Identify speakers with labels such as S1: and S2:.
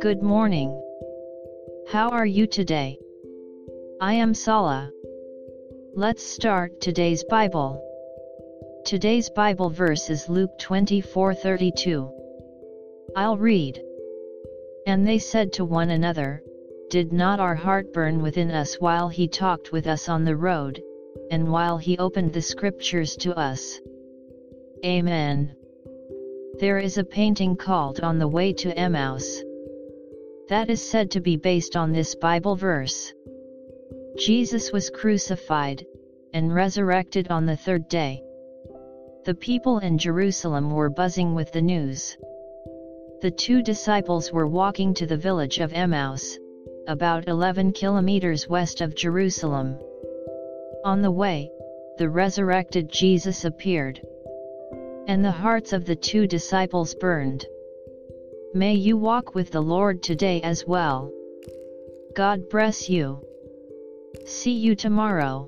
S1: Good morning. How are you today? I am Sala. Let's start today's Bible. Today's Bible verse is Luke 24:32. I'll read. And they said to one another, Did not our heart burn within us while he talked with us on the road, and while he opened the scriptures to us? Amen. There is a painting called On the Way to Emmaus. That is said to be based on this Bible verse. Jesus was crucified, and resurrected on the third day. The people in Jerusalem were buzzing with the news. The two disciples were walking to the village of Emmaus, about 11 kilometers west of Jerusalem. On the way, the resurrected Jesus appeared. And the hearts of the two disciples burned. May you walk with the Lord today as well. God bless you. See you tomorrow.